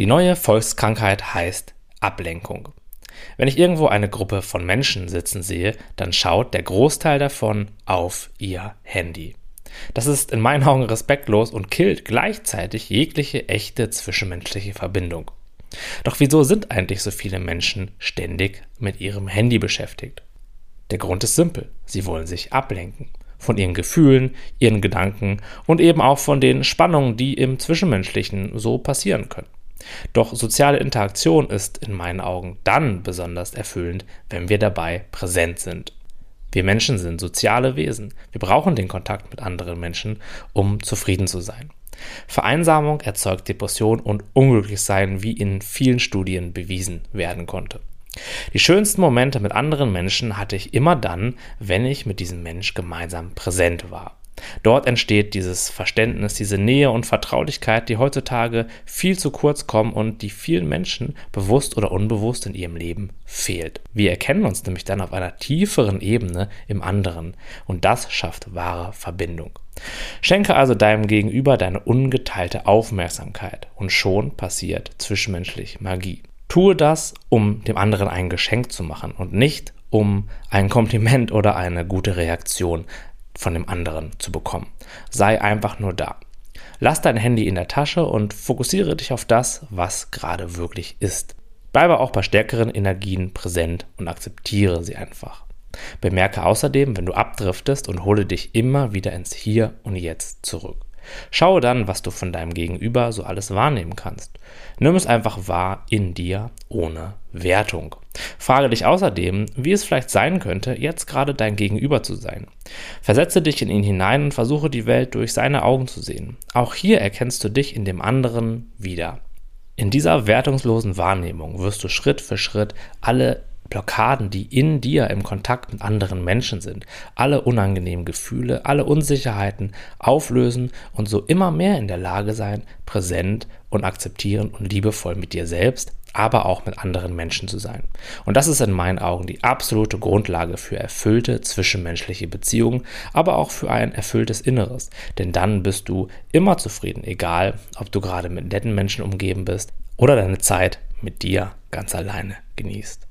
Die neue Volkskrankheit heißt Ablenkung. Wenn ich irgendwo eine Gruppe von Menschen sitzen sehe, dann schaut der Großteil davon auf ihr Handy. Das ist in meinen Augen respektlos und killt gleichzeitig jegliche echte zwischenmenschliche Verbindung. Doch wieso sind eigentlich so viele Menschen ständig mit ihrem Handy beschäftigt? Der Grund ist simpel. Sie wollen sich ablenken. Von ihren Gefühlen, ihren Gedanken und eben auch von den Spannungen, die im Zwischenmenschlichen so passieren können. Doch soziale Interaktion ist in meinen Augen dann besonders erfüllend, wenn wir dabei präsent sind. Wir Menschen sind soziale Wesen. Wir brauchen den Kontakt mit anderen Menschen, um zufrieden zu sein. Vereinsamung erzeugt Depression und Unglücklichsein, wie in vielen Studien bewiesen werden konnte. Die schönsten Momente mit anderen Menschen hatte ich immer dann, wenn ich mit diesem Mensch gemeinsam präsent war. Dort entsteht dieses Verständnis, diese Nähe und Vertraulichkeit, die heutzutage viel zu kurz kommen und die vielen Menschen bewusst oder unbewusst in ihrem Leben fehlt. Wir erkennen uns nämlich dann auf einer tieferen Ebene im anderen und das schafft wahre Verbindung. Schenke also deinem Gegenüber deine ungeteilte Aufmerksamkeit und schon passiert zwischenmenschlich Magie. Tue das, um dem anderen ein Geschenk zu machen und nicht um ein Kompliment oder eine gute Reaktion von dem anderen zu bekommen. Sei einfach nur da. Lass dein Handy in der Tasche und fokussiere dich auf das, was gerade wirklich ist. Bleibe auch bei stärkeren Energien präsent und akzeptiere sie einfach. Bemerke außerdem, wenn du abdriftest und hole dich immer wieder ins Hier und Jetzt zurück. Schaue dann, was du von deinem Gegenüber so alles wahrnehmen kannst. Nimm es einfach wahr in dir ohne Wertung. Frage dich außerdem, wie es vielleicht sein könnte, jetzt gerade dein Gegenüber zu sein. Versetze dich in ihn hinein und versuche die Welt durch seine Augen zu sehen. Auch hier erkennst du dich in dem anderen wieder. In dieser wertungslosen Wahrnehmung wirst du Schritt für Schritt alle Blockaden, die in dir im Kontakt mit anderen Menschen sind, alle unangenehmen Gefühle, alle Unsicherheiten auflösen und so immer mehr in der Lage sein, präsent und akzeptieren und liebevoll mit dir selbst, aber auch mit anderen Menschen zu sein. Und das ist in meinen Augen die absolute Grundlage für erfüllte zwischenmenschliche Beziehungen, aber auch für ein erfülltes Inneres. Denn dann bist du immer zufrieden, egal ob du gerade mit netten Menschen umgeben bist oder deine Zeit mit dir ganz alleine genießt.